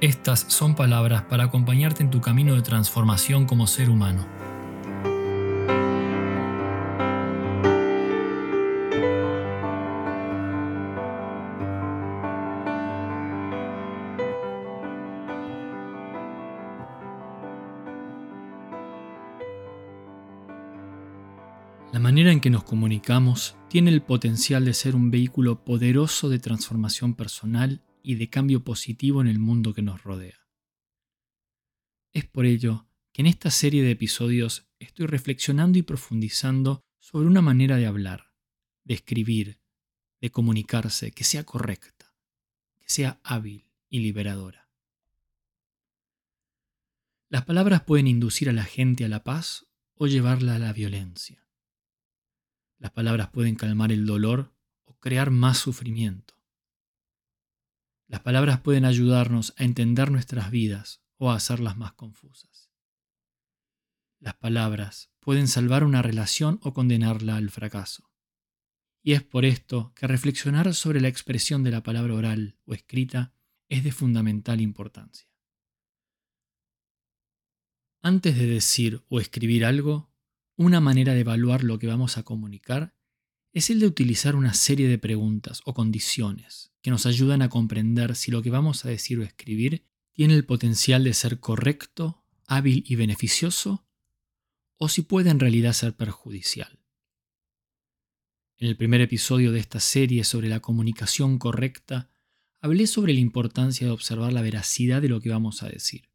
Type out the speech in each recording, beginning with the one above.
estas son palabras para acompañarte en tu camino de transformación como ser humano. La manera en que nos comunicamos tiene el potencial de ser un vehículo poderoso de transformación personal y de cambio positivo en el mundo que nos rodea. Es por ello que en esta serie de episodios estoy reflexionando y profundizando sobre una manera de hablar, de escribir, de comunicarse que sea correcta, que sea hábil y liberadora. Las palabras pueden inducir a la gente a la paz o llevarla a la violencia. Las palabras pueden calmar el dolor o crear más sufrimiento. Las palabras pueden ayudarnos a entender nuestras vidas o a hacerlas más confusas. Las palabras pueden salvar una relación o condenarla al fracaso. Y es por esto que reflexionar sobre la expresión de la palabra oral o escrita es de fundamental importancia. Antes de decir o escribir algo, una manera de evaluar lo que vamos a comunicar es el de utilizar una serie de preguntas o condiciones que nos ayudan a comprender si lo que vamos a decir o escribir tiene el potencial de ser correcto, hábil y beneficioso, o si puede en realidad ser perjudicial. En el primer episodio de esta serie sobre la comunicación correcta, hablé sobre la importancia de observar la veracidad de lo que vamos a decir.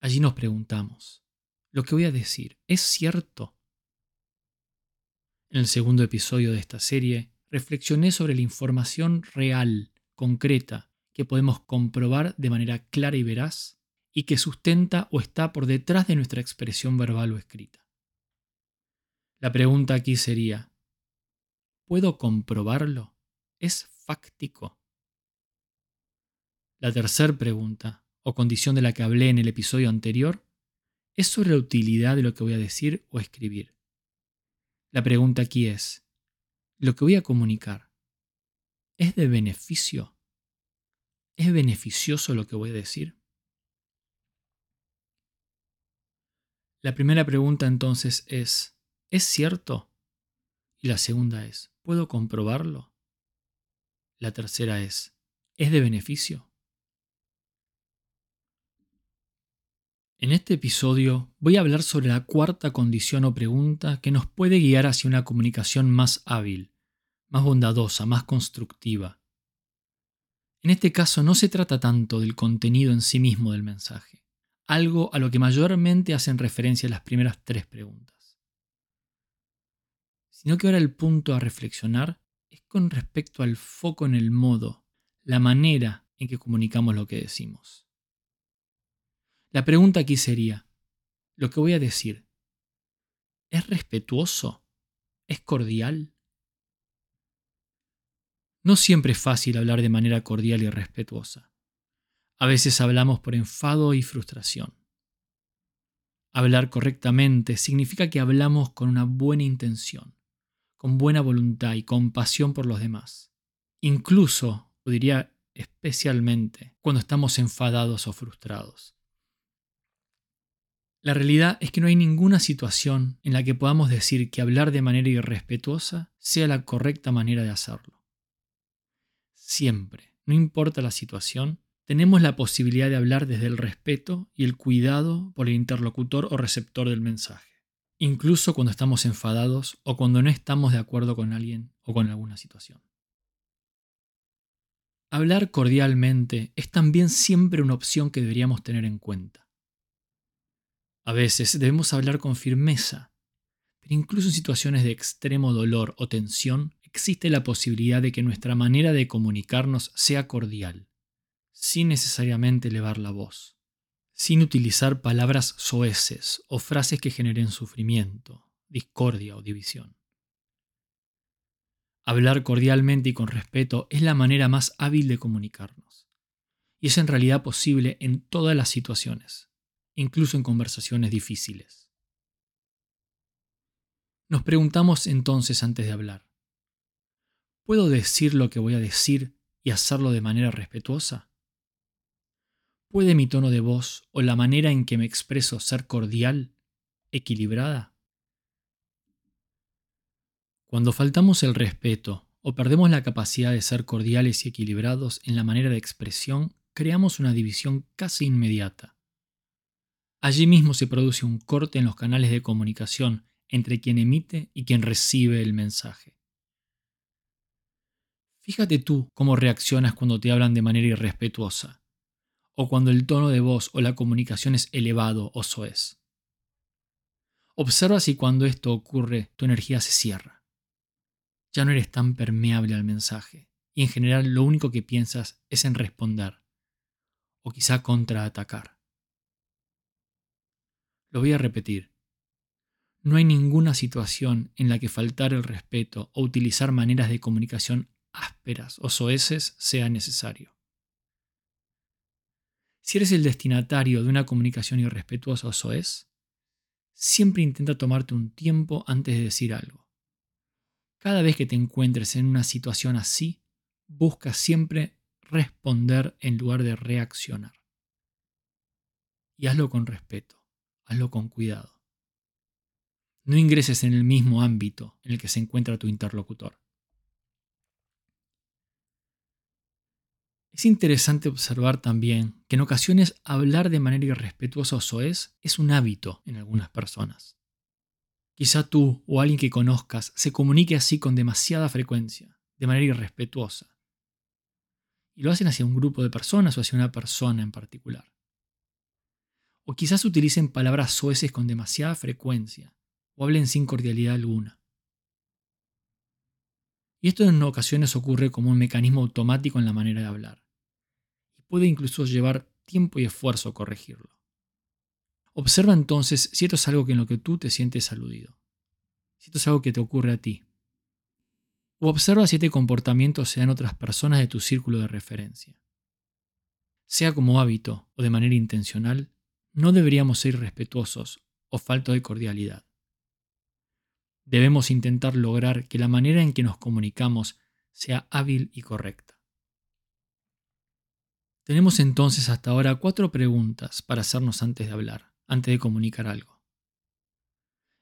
Allí nos preguntamos, ¿lo que voy a decir es cierto? En el segundo episodio de esta serie, reflexioné sobre la información real, concreta, que podemos comprobar de manera clara y veraz y que sustenta o está por detrás de nuestra expresión verbal o escrita. La pregunta aquí sería, ¿puedo comprobarlo? ¿Es fáctico? La tercera pregunta, o condición de la que hablé en el episodio anterior, es sobre la utilidad de lo que voy a decir o escribir. La pregunta aquí es, lo que voy a comunicar es de beneficio. ¿Es beneficioso lo que voy a decir? La primera pregunta entonces es, ¿es cierto? Y la segunda es, ¿puedo comprobarlo? La tercera es, ¿es de beneficio? En este episodio voy a hablar sobre la cuarta condición o pregunta que nos puede guiar hacia una comunicación más hábil, más bondadosa, más constructiva. En este caso no se trata tanto del contenido en sí mismo del mensaje, algo a lo que mayormente hacen referencia las primeras tres preguntas, sino que ahora el punto a reflexionar es con respecto al foco en el modo, la manera en que comunicamos lo que decimos. La pregunta aquí sería, ¿lo que voy a decir es respetuoso? ¿Es cordial? No siempre es fácil hablar de manera cordial y respetuosa. A veces hablamos por enfado y frustración. Hablar correctamente significa que hablamos con una buena intención, con buena voluntad y compasión por los demás. Incluso, o diría especialmente, cuando estamos enfadados o frustrados. La realidad es que no hay ninguna situación en la que podamos decir que hablar de manera irrespetuosa sea la correcta manera de hacerlo. Siempre, no importa la situación, tenemos la posibilidad de hablar desde el respeto y el cuidado por el interlocutor o receptor del mensaje, incluso cuando estamos enfadados o cuando no estamos de acuerdo con alguien o con alguna situación. Hablar cordialmente es también siempre una opción que deberíamos tener en cuenta. A veces debemos hablar con firmeza, pero incluso en situaciones de extremo dolor o tensión existe la posibilidad de que nuestra manera de comunicarnos sea cordial, sin necesariamente elevar la voz, sin utilizar palabras soeces o frases que generen sufrimiento, discordia o división. Hablar cordialmente y con respeto es la manera más hábil de comunicarnos. Y es en realidad posible en todas las situaciones, incluso en conversaciones difíciles. Nos preguntamos entonces antes de hablar, ¿puedo decir lo que voy a decir y hacerlo de manera respetuosa? ¿Puede mi tono de voz o la manera en que me expreso ser cordial, equilibrada? Cuando faltamos el respeto o perdemos la capacidad de ser cordiales y equilibrados en la manera de expresión, creamos una división casi inmediata. Allí mismo se produce un corte en los canales de comunicación entre quien emite y quien recibe el mensaje. Fíjate tú cómo reaccionas cuando te hablan de manera irrespetuosa o cuando el tono de voz o la comunicación es elevado o soez. Observa si cuando esto ocurre tu energía se cierra. Ya no eres tan permeable al mensaje y en general lo único que piensas es en responder o quizá contraatacar. Lo voy a repetir. No hay ninguna situación en la que faltar el respeto o utilizar maneras de comunicación ásperas o soeces sea necesario. Si eres el destinatario de una comunicación irrespetuosa o soez, siempre intenta tomarte un tiempo antes de decir algo. Cada vez que te encuentres en una situación así, busca siempre responder en lugar de reaccionar. Y hazlo con respeto, hazlo con cuidado. No ingreses en el mismo ámbito en el que se encuentra tu interlocutor. Es interesante observar también que en ocasiones hablar de manera irrespetuosa o soez es un hábito en algunas personas. Quizá tú o alguien que conozcas se comunique así con demasiada frecuencia, de manera irrespetuosa. Y lo hacen hacia un grupo de personas o hacia una persona en particular. O quizás utilicen palabras soeces con demasiada frecuencia o hablen sin cordialidad alguna. Y esto en ocasiones ocurre como un mecanismo automático en la manera de hablar puede incluso llevar tiempo y esfuerzo corregirlo. Observa entonces si esto es algo en lo que tú te sientes aludido, si esto es algo que te ocurre a ti. O observa si este comportamiento se da en otras personas de tu círculo de referencia. Sea como hábito o de manera intencional, no deberíamos ser respetuosos o faltos de cordialidad. Debemos intentar lograr que la manera en que nos comunicamos sea hábil y correcta. Tenemos entonces hasta ahora cuatro preguntas para hacernos antes de hablar, antes de comunicar algo.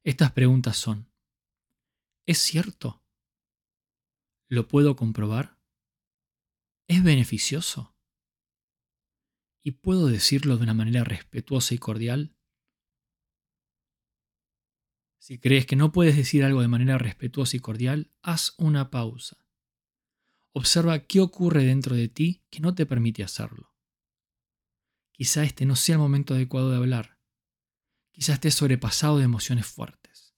Estas preguntas son, ¿es cierto? ¿Lo puedo comprobar? ¿Es beneficioso? ¿Y puedo decirlo de una manera respetuosa y cordial? Si crees que no puedes decir algo de manera respetuosa y cordial, haz una pausa Observa qué ocurre dentro de ti que no te permite hacerlo. Quizá este no sea el momento adecuado de hablar. Quizá estés sobrepasado de emociones fuertes.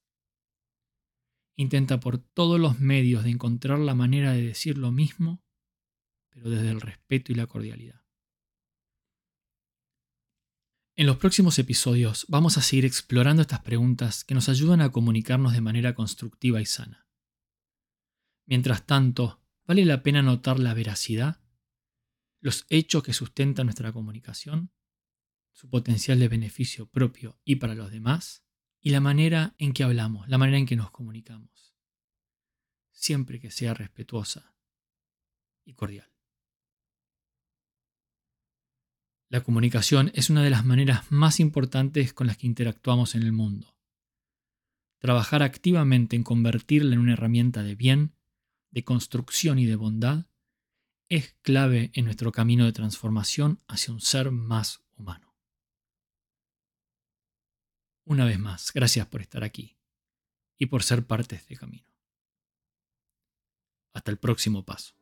Intenta por todos los medios de encontrar la manera de decir lo mismo, pero desde el respeto y la cordialidad. En los próximos episodios vamos a seguir explorando estas preguntas que nos ayudan a comunicarnos de manera constructiva y sana. Mientras tanto, ¿Vale la pena notar la veracidad, los hechos que sustentan nuestra comunicación, su potencial de beneficio propio y para los demás, y la manera en que hablamos, la manera en que nos comunicamos? Siempre que sea respetuosa y cordial. La comunicación es una de las maneras más importantes con las que interactuamos en el mundo. Trabajar activamente en convertirla en una herramienta de bien de construcción y de bondad, es clave en nuestro camino de transformación hacia un ser más humano. Una vez más, gracias por estar aquí y por ser parte de este camino. Hasta el próximo paso.